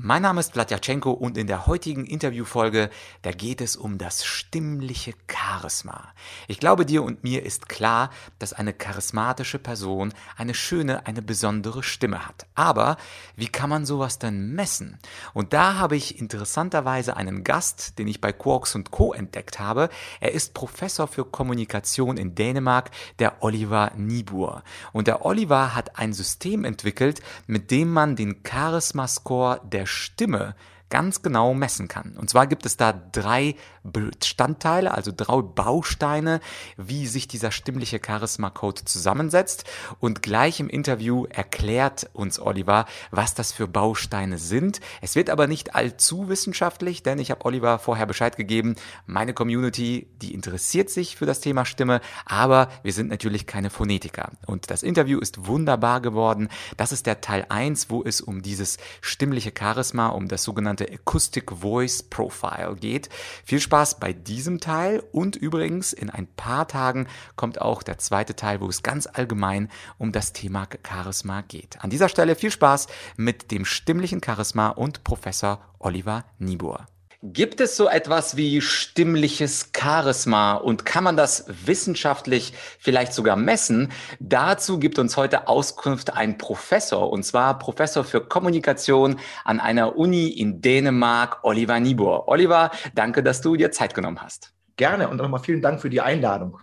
Mein Name ist Vladyachenko und in der heutigen Interviewfolge, da geht es um das stimmliche Charisma. Ich glaube, dir und mir ist klar, dass eine charismatische Person eine schöne, eine besondere Stimme hat. Aber wie kann man sowas denn messen? Und da habe ich interessanterweise einen Gast, den ich bei Quarks Co. entdeckt habe. Er ist Professor für Kommunikation in Dänemark, der Oliver Niebuhr. Und der Oliver hat ein System entwickelt, mit dem man den Charisma-Score der Stimme ganz genau messen kann. Und zwar gibt es da drei Bestandteile, also drei Bausteine, wie sich dieser stimmliche Charisma-Code zusammensetzt. Und gleich im Interview erklärt uns Oliver, was das für Bausteine sind. Es wird aber nicht allzu wissenschaftlich, denn ich habe Oliver vorher Bescheid gegeben, meine Community, die interessiert sich für das Thema Stimme, aber wir sind natürlich keine Phonetiker. Und das Interview ist wunderbar geworden. Das ist der Teil 1, wo es um dieses stimmliche Charisma, um das sogenannte Acoustic Voice Profile geht. Viel Spaß bei diesem Teil und übrigens in ein paar Tagen kommt auch der zweite Teil, wo es ganz allgemein um das Thema Charisma geht. An dieser Stelle viel Spaß mit dem stimmlichen Charisma und Professor Oliver Niebuhr. Gibt es so etwas wie stimmliches Charisma und kann man das wissenschaftlich vielleicht sogar messen? Dazu gibt uns heute Auskunft ein Professor, und zwar Professor für Kommunikation an einer Uni in Dänemark, Oliver Niebuhr. Oliver, danke, dass du dir Zeit genommen hast. Gerne und nochmal vielen Dank für die Einladung.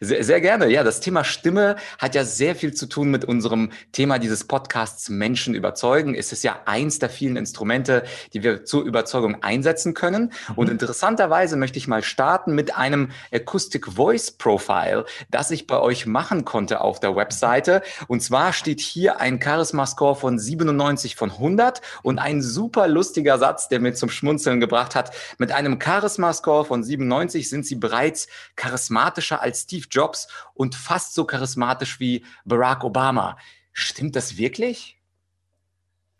Sehr, sehr gerne. Ja, das Thema Stimme hat ja sehr viel zu tun mit unserem Thema dieses Podcasts Menschen überzeugen. Es ist ja eins der vielen Instrumente, die wir zur Überzeugung einsetzen können. Mhm. Und interessanterweise möchte ich mal starten mit einem Acoustic Voice Profile, das ich bei euch machen konnte auf der Webseite. Und zwar steht hier ein Charisma Score von 97 von 100 und ein super lustiger Satz, der mir zum Schmunzeln gebracht hat. Mit einem Charisma Score von 97 sind sie bereits charismatischer als Steve Jobs und fast so charismatisch wie Barack Obama. Stimmt das wirklich?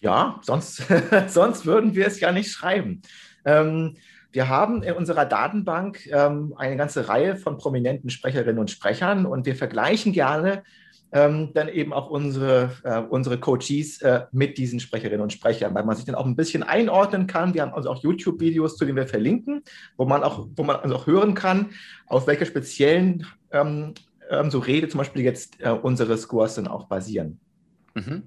Ja, sonst, sonst würden wir es ja nicht schreiben. Ähm, wir haben in unserer Datenbank ähm, eine ganze Reihe von prominenten Sprecherinnen und Sprechern und wir vergleichen gerne ähm, dann eben auch unsere, äh, unsere Coaches äh, mit diesen Sprecherinnen und Sprechern, weil man sich dann auch ein bisschen einordnen kann. Wir haben also auch YouTube-Videos, zu denen wir verlinken, wo man auch, wo man also auch hören kann, auf welcher speziellen ähm, ähm, so Rede zum Beispiel jetzt äh, unsere Scores dann auch basieren. Mhm.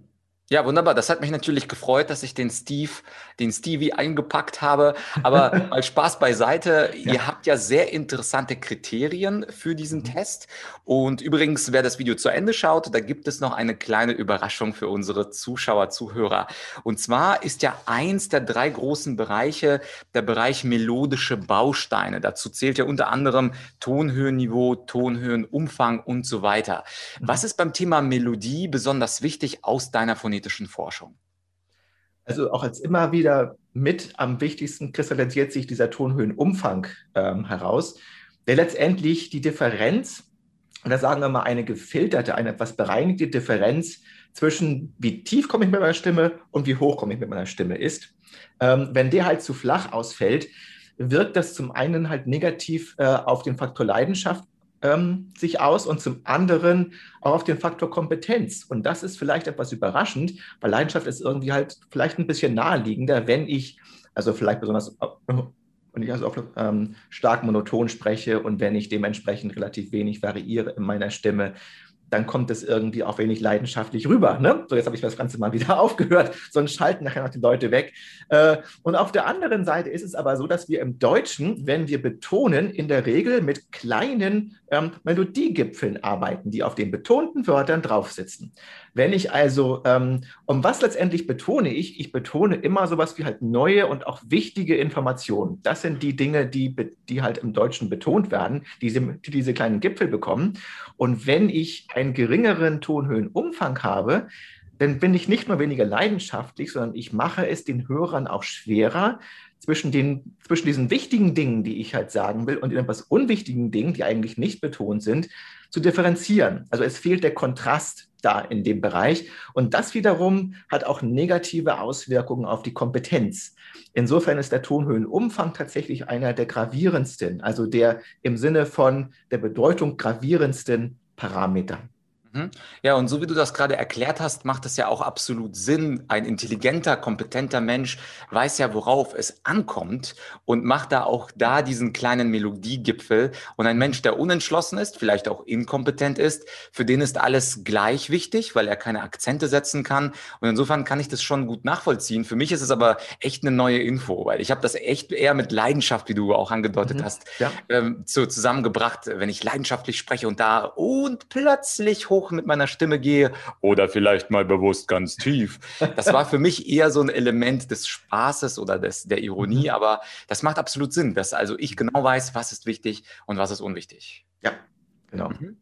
Ja, wunderbar. Das hat mich natürlich gefreut, dass ich den Steve, den Stevie eingepackt habe. Aber mal Spaß beiseite. Ja. Ihr habt ja sehr interessante Kriterien für diesen mhm. Test. Und übrigens, wer das Video zu Ende schaut, da gibt es noch eine kleine Überraschung für unsere Zuschauer, Zuhörer. Und zwar ist ja eins der drei großen Bereiche der Bereich melodische Bausteine. Dazu zählt ja unter anderem Tonhöhenniveau, Tonhöhenumfang und so weiter. Mhm. Was ist beim Thema Melodie besonders wichtig aus deiner Phonetischen phonetischen Forschung? Also auch als immer wieder mit am wichtigsten kristallisiert sich dieser Tonhöhenumfang ähm, heraus, der letztendlich die Differenz, und da sagen wir mal eine gefilterte, eine etwas bereinigte Differenz zwischen wie tief komme ich mit meiner Stimme und wie hoch komme ich mit meiner Stimme ist. Ähm, wenn der halt zu flach ausfällt, wirkt das zum einen halt negativ äh, auf den Faktor Leidenschaft ähm, sich aus und zum anderen auch auf den Faktor Kompetenz. Und das ist vielleicht etwas überraschend, weil Leidenschaft ist irgendwie halt vielleicht ein bisschen naheliegender, wenn ich, also vielleicht besonders wenn ich also auch ähm, stark monoton spreche und wenn ich dementsprechend relativ wenig variiere in meiner Stimme, dann kommt es irgendwie auch wenig leidenschaftlich rüber. Ne? So, jetzt habe ich das Ganze mal wieder aufgehört, sonst schalten nachher noch die Leute weg. Äh, und auf der anderen Seite ist es aber so, dass wir im Deutschen, wenn wir betonen, in der Regel mit kleinen ähm, Melodiegipfeln arbeiten, die auf den betonten Wörtern drauf sitzen. Wenn ich also, ähm, und was letztendlich betone ich? Ich betone immer sowas wie halt neue und auch wichtige Informationen. Das sind die Dinge, die, die halt im Deutschen betont werden, die, die diese kleinen Gipfel bekommen. Und wenn ich einen geringeren Tonhöhenumfang habe, dann bin ich nicht nur weniger leidenschaftlich, sondern ich mache es den Hörern auch schwerer, zwischen, den, zwischen diesen wichtigen Dingen, die ich halt sagen will, und den etwas unwichtigen Dingen, die eigentlich nicht betont sind, zu differenzieren. Also es fehlt der Kontrast da in dem Bereich. Und das wiederum hat auch negative Auswirkungen auf die Kompetenz. Insofern ist der Tonhöhenumfang tatsächlich einer der gravierendsten, also der im Sinne von der Bedeutung gravierendsten Parameter. Mhm. Ja, und so wie du das gerade erklärt hast, macht es ja auch absolut Sinn. Ein intelligenter, kompetenter Mensch weiß ja, worauf es ankommt und macht da auch da diesen kleinen Melodiegipfel. Und ein Mensch, der unentschlossen ist, vielleicht auch inkompetent ist, für den ist alles gleich wichtig, weil er keine Akzente setzen kann. Und insofern kann ich das schon gut nachvollziehen. Für mich ist es aber echt eine neue Info, weil ich habe das echt eher mit Leidenschaft, wie du auch angedeutet mhm, hast, ja. ähm, so zusammengebracht, wenn ich leidenschaftlich spreche und da und plötzlich hoch hoch mit meiner Stimme gehe oder vielleicht mal bewusst ganz tief. Das war für mich eher so ein Element des Spaßes oder des, der Ironie, mhm. aber das macht absolut Sinn, dass also ich genau weiß, was ist wichtig und was ist unwichtig. Ja, genau. Mhm.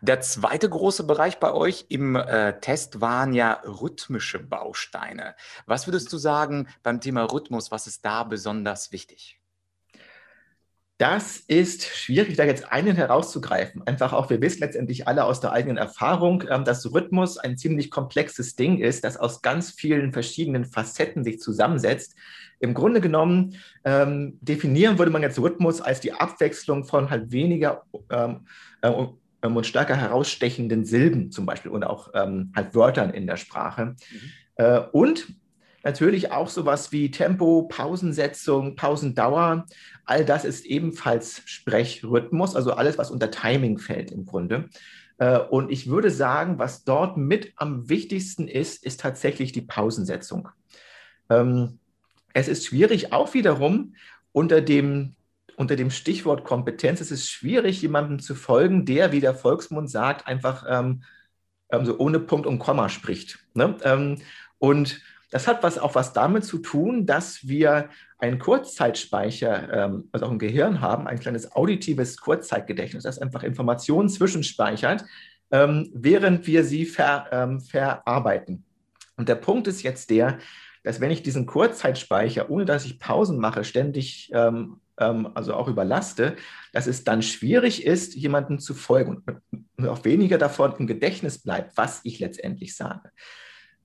Der zweite große Bereich bei euch im äh, Test waren ja rhythmische Bausteine. Was würdest du sagen beim Thema Rhythmus, was ist da besonders wichtig? Das ist schwierig, da jetzt einen herauszugreifen. Einfach auch, wir wissen letztendlich alle aus der eigenen Erfahrung, ähm, dass Rhythmus ein ziemlich komplexes Ding ist, das aus ganz vielen verschiedenen Facetten sich zusammensetzt. Im Grunde genommen ähm, definieren würde man jetzt Rhythmus als die Abwechslung von halt weniger ähm, äh, und stärker herausstechenden Silben zum Beispiel und auch ähm, halt Wörtern in der Sprache. Mhm. Äh, und Natürlich auch sowas wie Tempo, Pausensetzung, Pausendauer. All das ist ebenfalls Sprechrhythmus, also alles, was unter Timing fällt im Grunde. Äh, und ich würde sagen, was dort mit am wichtigsten ist, ist tatsächlich die Pausensetzung. Ähm, es ist schwierig, auch wiederum unter dem, unter dem Stichwort Kompetenz, es ist schwierig, jemandem zu folgen, der, wie der Volksmund sagt, einfach ähm, ähm so ohne Punkt und Komma spricht. Ne? Und das hat was, auch was damit zu tun, dass wir einen Kurzzeitspeicher, ähm, also auch im Gehirn haben, ein kleines auditives Kurzzeitgedächtnis, das einfach Informationen zwischenspeichert, ähm, während wir sie ver, ähm, verarbeiten. Und der Punkt ist jetzt der, dass wenn ich diesen Kurzzeitspeicher, ohne dass ich Pausen mache, ständig ähm, ähm, also auch überlaste, dass es dann schwierig ist, jemandem zu folgen und auch weniger davon im Gedächtnis bleibt, was ich letztendlich sage.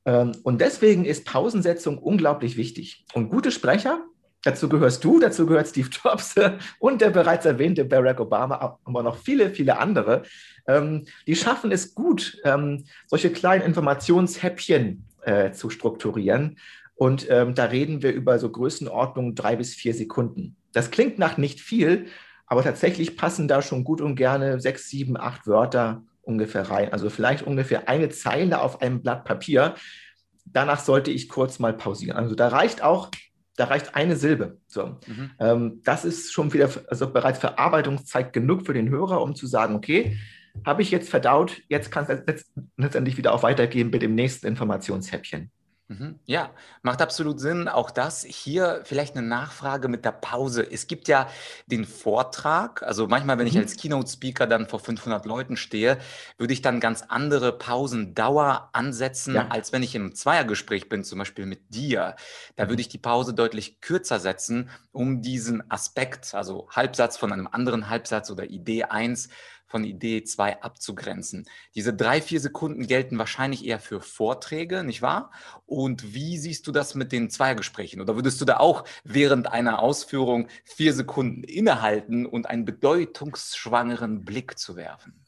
Ähm, und deswegen ist Pausensetzung unglaublich wichtig. Und gute Sprecher, dazu gehörst du, dazu gehört Steve Jobs und der bereits erwähnte Barack Obama, aber noch viele, viele andere, ähm, die schaffen es gut, ähm, solche kleinen Informationshäppchen äh, zu strukturieren. Und da reden wir über so Größenordnungen drei bis vier Sekunden. Das klingt nach nicht viel, aber tatsächlich passen da schon gut und gerne sechs, sieben, acht Wörter ungefähr rein. Also vielleicht ungefähr eine Zeile auf einem Blatt Papier. Danach sollte ich kurz mal pausieren. Also da reicht auch, da reicht eine Silbe. So. Mhm. Ähm, das ist schon wieder, also bereits Verarbeitungszeit genug für den Hörer, um zu sagen, okay, habe ich jetzt verdaut, jetzt kann es letztendlich wieder auch weitergehen mit dem nächsten Informationshäppchen. Mhm. Ja, macht absolut Sinn. Auch das hier vielleicht eine Nachfrage mit der Pause. Es gibt ja den Vortrag. Also manchmal, wenn ich mhm. als Keynote-Speaker dann vor 500 Leuten stehe, würde ich dann ganz andere Pausendauer ansetzen, Ja. als wenn ich im Zweiergespräch bin, zum Beispiel mit dir. Da würde mhm. ich die Pause deutlich kürzer setzen, um diesen Aspekt, also Halbsatz von einem anderen Halbsatz oder Idee 1 von Idee 2 abzugrenzen. Diese drei, vier Sekunden gelten wahrscheinlich eher für Vorträge, nicht wahr? Und wie siehst du das mit den Zweiergesprächen? Oder würdest du da auch während einer Ausführung vier Sekunden innehalten und einen bedeutungsschwangeren Blick zu werfen?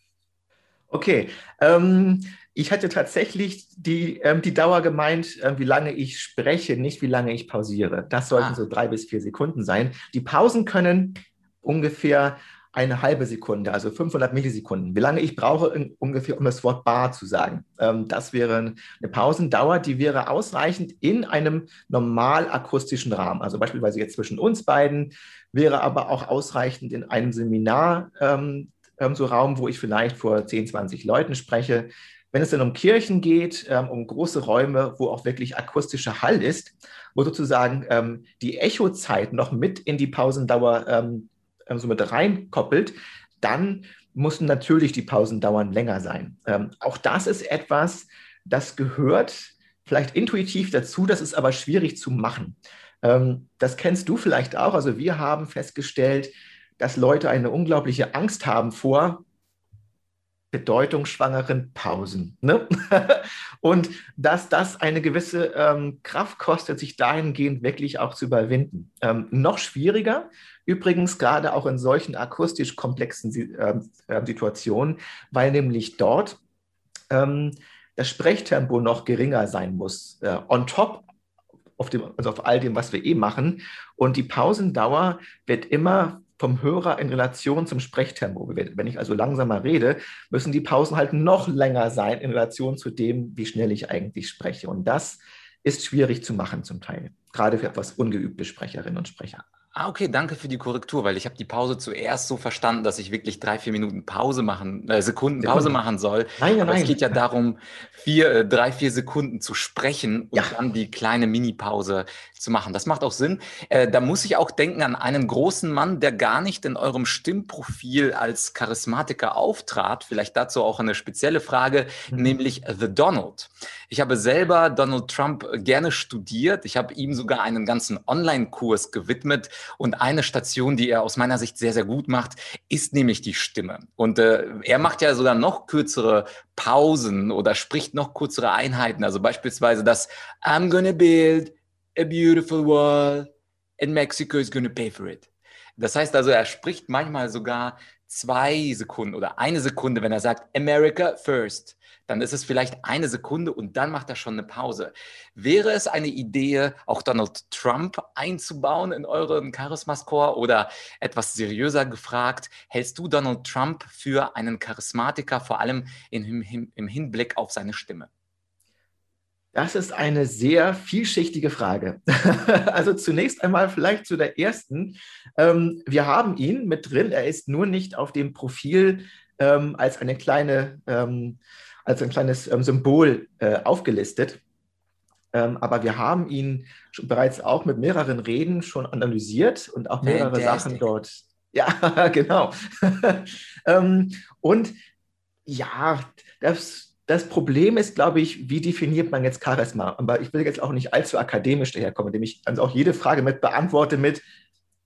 Okay, ähm, ich hatte tatsächlich die, ähm, die Dauer gemeint, äh, wie lange ich spreche, nicht wie lange ich pausiere. Das sollten ah. so drei bis vier Sekunden sein. Die Pausen können ungefähr eine halbe Sekunde, also 500 Millisekunden. Wie lange ich brauche ungefähr, um das Wort bar zu sagen. Ähm, das wäre eine Pausendauer, die wäre ausreichend in einem normal akustischen Rahmen. Also beispielsweise jetzt zwischen uns beiden, wäre aber auch ausreichend in einem Seminar, ähm, ähm, so Raum, wo ich vielleicht vor 10, 20 Leuten spreche. Wenn es dann um Kirchen geht, ähm, um große Räume, wo auch wirklich akustischer Hall ist, wo sozusagen ähm, die Echozeit noch mit in die Pausendauer ähm, so mit reinkoppelt, dann müssen natürlich die Pausendauern länger sein. Ähm, auch das ist etwas, das gehört vielleicht intuitiv dazu, das ist aber schwierig zu machen. Ähm, das kennst du vielleicht auch. Also wir haben festgestellt, dass Leute eine unglaubliche Angst haben vor bedeutungsschwangeren Pausen. Ne? und dass das eine gewisse ähm, Kraft kostet, sich dahingehend wirklich auch zu überwinden. Ähm, noch schwieriger, übrigens gerade auch in solchen akustisch komplexen äh, Situationen, weil nämlich dort ähm, das Sprechtempo noch geringer sein muss. Äh, on top auf, dem, also auf all dem, was wir eh machen. Und die Pausendauer wird immer vom Hörer in Relation zum Sprechtempo. Wenn ich also langsamer rede, müssen die Pausen halt noch länger sein in Relation zu dem, wie schnell ich eigentlich spreche. Und das ist schwierig zu machen zum Teil, gerade für etwas ungeübte Sprecherinnen und Sprecher. Ah, okay, danke für die Korrektur, weil ich habe die Pause zuerst so verstanden, dass ich wirklich drei, vier Minuten Pause machen, äh, Sekunden Pause machen soll. Nein, nein, Aber es geht ja darum, vier, äh, drei, vier Sekunden zu sprechen und ja. dann die kleine Mini-Pause zu machen. Das macht auch Sinn. Äh, da muss ich auch denken an einen großen Mann, der gar nicht in eurem Stimmprofil als Charismatiker auftrat. Vielleicht dazu auch eine spezielle Frage, mhm. nämlich The Donald. Ich habe selber Donald Trump gerne studiert. Ich habe ihm sogar einen ganzen Online-Kurs gewidmet und eine Station, die er aus meiner Sicht sehr, sehr gut macht, ist nämlich die Stimme. Und äh, er macht ja sogar noch kürzere Pausen oder spricht noch kürzere Einheiten. Also beispielsweise das I'm gonna build a beautiful wall and Mexico is gonna pay for it. Das heißt also, er spricht manchmal sogar zwei Sekunden oder eine Sekunde, wenn er sagt America first dann ist es vielleicht eine Sekunde und dann macht er schon eine Pause. Wäre es eine Idee, auch Donald Trump einzubauen in euren Charisma-Score oder etwas seriöser gefragt, hältst du Donald Trump für einen Charismatiker, vor allem im, im Hinblick auf seine Stimme? Das ist eine sehr vielschichtige Frage. also zunächst einmal vielleicht zu der ersten. Ähm, wir haben ihn mit drin. Er ist nur nicht auf dem Profil ähm, als eine kleine ähm, als ein kleines Symbol äh, aufgelistet. Aber wir haben ihn bereits auch mit mehreren Reden schon analysiert und auch mehrere Fantastic. Sachen dort. Ja, genau. und ja, das, das Problem ist, glaube ich, wie definiert man jetzt Charisma? Aber ich will jetzt auch nicht allzu akademisch daherkommen, indem ich also auch jede Frage mit beantworte mit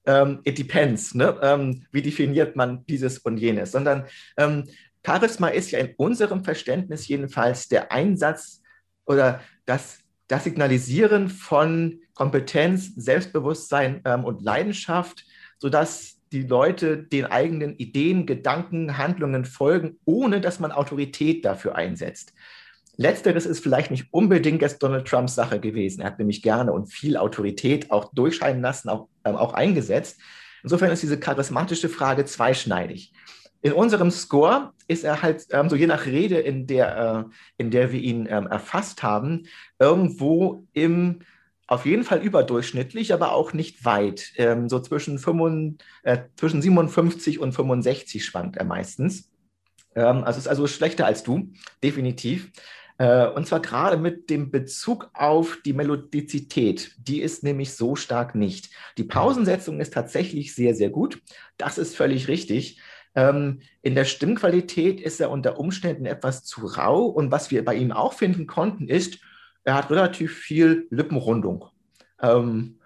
ähm, It depends. Ne? Ähm, wie definiert man dieses und jenes? Sondern ähm, Charisma ist ja in unserem Verständnis jedenfalls der Einsatz oder das, das Signalisieren von Kompetenz, Selbstbewusstsein ähm, und Leidenschaft, sodass die Leute den eigenen Ideen, Gedanken, Handlungen folgen, ohne dass man Autorität dafür einsetzt. Letzteres ist vielleicht nicht unbedingt jetzt Donald Trumps Sache gewesen. Er hat nämlich gerne und viel Autorität auch durchscheinen lassen, auch, ähm, auch eingesetzt. Insofern ist diese charismatische Frage zweischneidig. In unserem Score ist er halt ähm, so je nach Rede, in der, äh, in der wir ihn ähm, erfasst haben, irgendwo im auf jeden Fall überdurchschnittlich, aber auch nicht weit. Ähm, so zwischen, 5, äh, zwischen 57 und 65 schwankt er meistens. Ähm, also ist also schlechter als du, definitiv. Äh, und zwar gerade mit dem Bezug auf die Melodizität. Die ist nämlich so stark nicht. Die Pausensetzung ist tatsächlich sehr, sehr gut. Das ist völlig richtig. Ähm, in der Stimmqualität ist er unter Umständen etwas zu rau. Und was wir bei ihm auch finden konnten, ist, er hat relativ viel Lippenrundung. Ähm,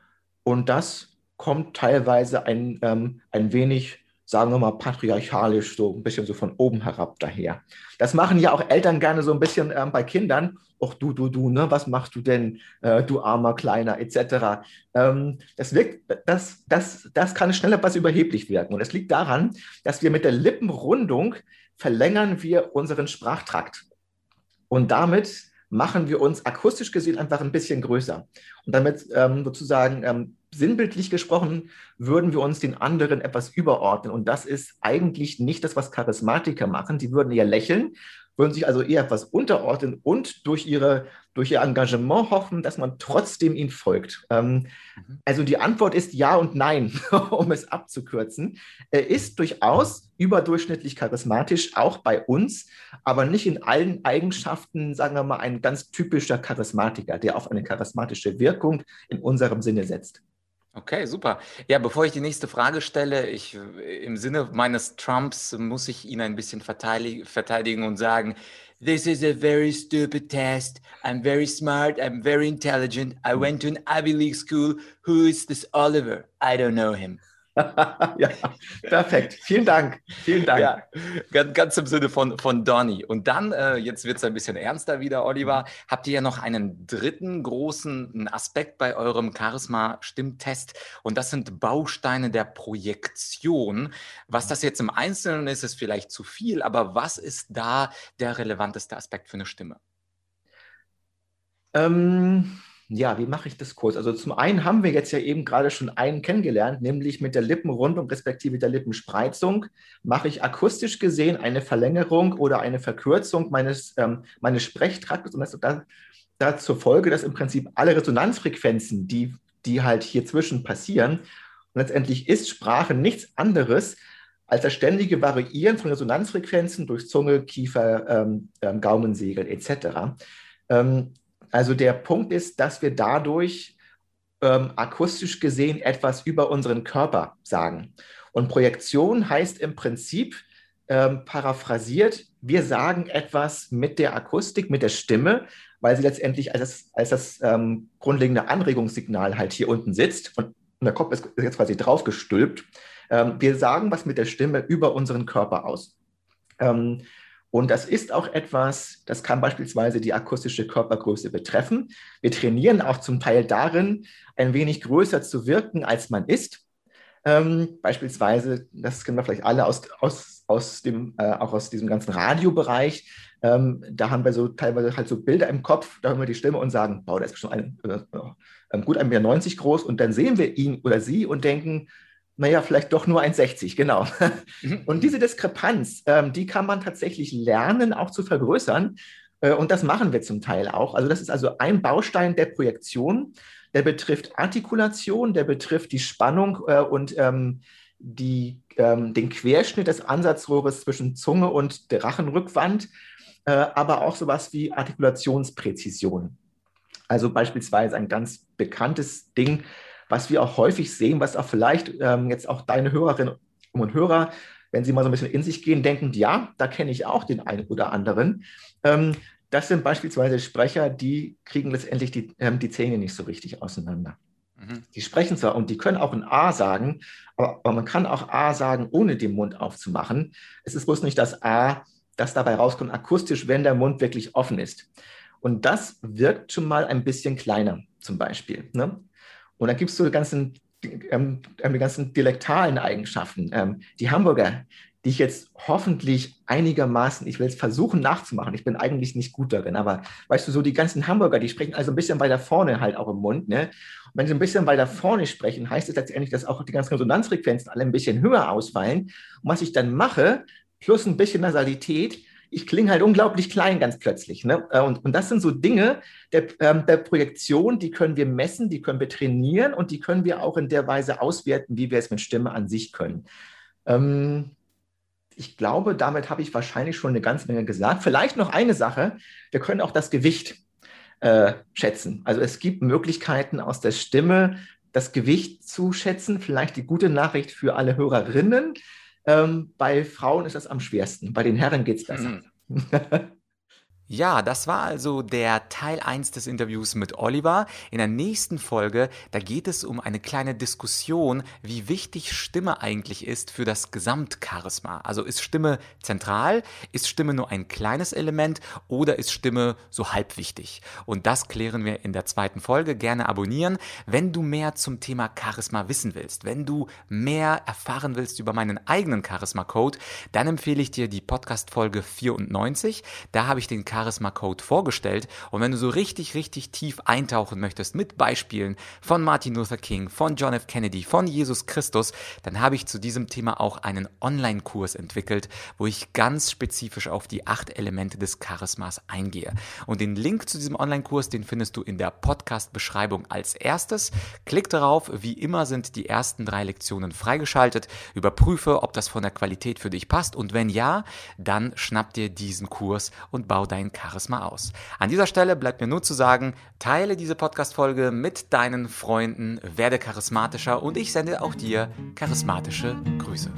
und das kommt teilweise ein, ähm, ein wenig sagen wir mal, patriarchalisch, so ein bisschen so von oben herab daher. Das machen ja auch Eltern gerne so ein bisschen ähm, bei Kindern. Och, du, du, du, ne, was machst du denn, äh, du armer Kleiner, etc. Ähm, das, wirkt, das, das, das kann schnell etwas überheblich wirken. Und es liegt daran, dass wir mit der Lippenrundung verlängern wir unseren Sprachtrakt. Und damit machen wir uns akustisch gesehen einfach ein bisschen größer. Und damit ähm, sozusagen ähm, sinnbildlich gesprochen, würden wir uns den anderen etwas überordnen. Und das ist eigentlich nicht das, was Charismatiker machen. Die würden eher lächeln, würden sich also eher etwas unterordnen und durch, ihre, durch ihr Engagement hoffen, dass man trotzdem ihnen folgt. Ähm, mhm. Also die Antwort ist ja und nein, um es abzukürzen. Er ist durchaus überdurchschnittlich charismatisch, auch bei uns, aber nicht in allen Eigenschaften, sagen wir mal, ein ganz typischer Charismatiker, der auf eine charismatische Wirkung in unserem Sinne setzt. Okay, super. Ja, bevor ich die nächste Frage stelle, ich, im Sinne meines Trumps muss ich ihn ein bisschen verteidigen und sagen, This is a very stupid test. I'm very smart. I'm very intelligent. I went to an Ivy League school. Who is this Oliver? I don't know him. ja, perfekt. Vielen Dank. Vielen Dank. Ja, ganz, ganz im Sinne von, von Donny. Und dann, äh, jetzt wird es ein bisschen ernster wieder, Oliver, habt ihr ja noch einen dritten großen Aspekt bei eurem Charisma-Stimmtest. Und das sind Bausteine der Projektion. Was das jetzt im Einzelnen ist, ist vielleicht zu viel, aber was ist da der relevanteste Aspekt für eine Stimme? Ähm, ja, wie mache ich das kurz? Also zum einen haben wir jetzt ja eben gerade schon einen kennengelernt, nämlich mit der Lippenrundung respektive der Lippenspreizung mache ich akustisch gesehen eine Verlängerung oder eine Verkürzung meines, ähm, meines Sprechtraktes und das hat da zur Folge, dass im Prinzip alle Resonanzfrequenzen, die, die halt hier zwischen passieren, und letztendlich ist Sprache nichts anderes als das ständige Variieren von Resonanzfrequenzen durch Zunge, Kiefer, ähm, ähm, Gaumensegel etc. also der Punkt ist, dass wir dadurch ähm, akustisch gesehen etwas über unseren Körper sagen. Und Projektion heißt im Prinzip, ähm, paraphrasiert, wir sagen etwas mit der Akustik, mit der Stimme, weil sie letztendlich als das, als das ähm, grundlegende Anregungssignal halt hier unten sitzt und, der Kopf ist jetzt quasi draufgestülpt. Ähm, wir sagen was mit der Stimme über unseren Körper aus. Ähm, und das ist auch etwas, das kann beispielsweise die akustische Körpergröße betreffen. Wir trainieren auch zum Teil darin, ein wenig größer zu wirken, als man ist. Ähm, beispielsweise, das kennen wir vielleicht alle aus, aus, aus dem, äh, auch aus diesem ganzen Radiobereich. Ähm, da haben wir so teilweise halt so Bilder im Kopf, da hören wir die Stimme und sagen, wow, der ist schon ein, äh, gut 1,90 Meter groß und dann sehen wir ihn oder sie und denken, naja, vielleicht doch nur 1,60, genau. Mhm. Und diese Diskrepanz, ähm, die kann man tatsächlich lernen, auch zu vergrößern. Äh, und das machen wir zum Teil auch. Also das ist also ein Baustein der Projektion. Der betrifft Artikulation, der betrifft die Spannung äh, und ähm, die, ähm, den Querschnitt des Ansatzrohres zwischen Zunge und der Rachenrückwand, äh, aber auch sowas wie Artikulationspräzision. Also beispielsweise ein ganz bekanntes Ding, was wir auch häufig sehen, was auch vielleicht ähm, jetzt auch deine Hörerinnen und Hörer, wenn sie mal so ein bisschen in sich gehen, denken, ja, da kenne ich auch den einen oder anderen. Ähm, das sind beispielsweise Sprecher, die kriegen letztendlich die, ähm, die Zähne nicht so richtig auseinander. Mhm. Die sprechen zwar und die können auch ein A sagen, aber, aber, man kann auch A sagen, ohne den Mund aufzumachen. Es ist bloß nicht das A, das dabei rauskommt, akustisch, wenn der Mund wirklich offen ist. Und das wirkt schon mal ein bisschen kleiner, zum Beispiel. Ne? Und dann gibt es so die ganzen, ähm, ähm, die ganzen dialektalen Eigenschaften. Ähm, die Hamburger, die ich jetzt hoffentlich einigermaßen, ich will es versuchen nachzumachen, ich bin eigentlich nicht gut darin, aber weißt du, so die ganzen Hamburger, die sprechen also ein bisschen weiter vorne halt auch im Mund. Ne? Und wenn sie ein bisschen weiter vorne sprechen, heißt es letztendlich, dass auch die ganzen Resonanzfrequenzen alle ein bisschen höher ausfallen. Und was ich dann mache, plus ein bisschen Nasalität, ich klinge halt unglaublich klein ganz plötzlich. Ne? Äh, und, und das sind so Dinge der, ähm, der Projektion, die können wir messen, die können wir trainieren und die können wir auch in der Weise auswerten, wie wir es mit Stimme an sich können. Ähm, ich glaube, damit habe ich wahrscheinlich schon eine ganze Menge gesagt. Vielleicht noch eine Sache, wir können auch das Gewicht äh, schätzen. Also es gibt Möglichkeiten aus der Stimme, das Gewicht zu schätzen. Vielleicht die gute Nachricht für alle Hörerinnen. Ähm, bei Frauen ist das am schwersten, bei den Herren geht es besser. Mhm. Ja, das war also der Teil 1 des Interviews mit Oliver. In der nächsten Folge, da geht es um eine kleine Diskussion, wie wichtig Stimme eigentlich ist für das Gesamtcharisma. Also ist Stimme zentral, ist Stimme nur ein kleines Element oder ist Stimme so halb wichtig? Und das klären wir in der zweiten Folge. Gerne abonnieren. Wenn du mehr zum Thema Charisma wissen willst, wenn du mehr erfahren willst über meinen eigenen Charisma-Code, dann empfehle ich dir die Podcast-Folge 94. Da habe ich den Charisma Charisma Code vorgestellt. Und wenn du so richtig, richtig tief eintauchen möchtest mit Beispielen von Martin Luther King, von John F. Kennedy, von Jesus Christus, dann habe ich zu diesem Thema auch einen Online-Kurs entwickelt, wo ich ganz spezifisch auf die acht Elemente des Charismas eingehe. Und den Link zu diesem Online-Kurs, den findest du in der Podcast-Beschreibung als erstes. Klick darauf, wie immer sind die ersten drei Lektionen freigeschaltet. Überprüfe, ob das von der Qualität für dich passt und wenn ja, dann schnapp dir diesen Kurs und bau dein Charisma aus. An dieser Stelle bleibt mir nur zu sagen, teile diese Podcast-Folge mit deinen Freunden, werde charismatischer und ich sende auch dir charismatische Grüße.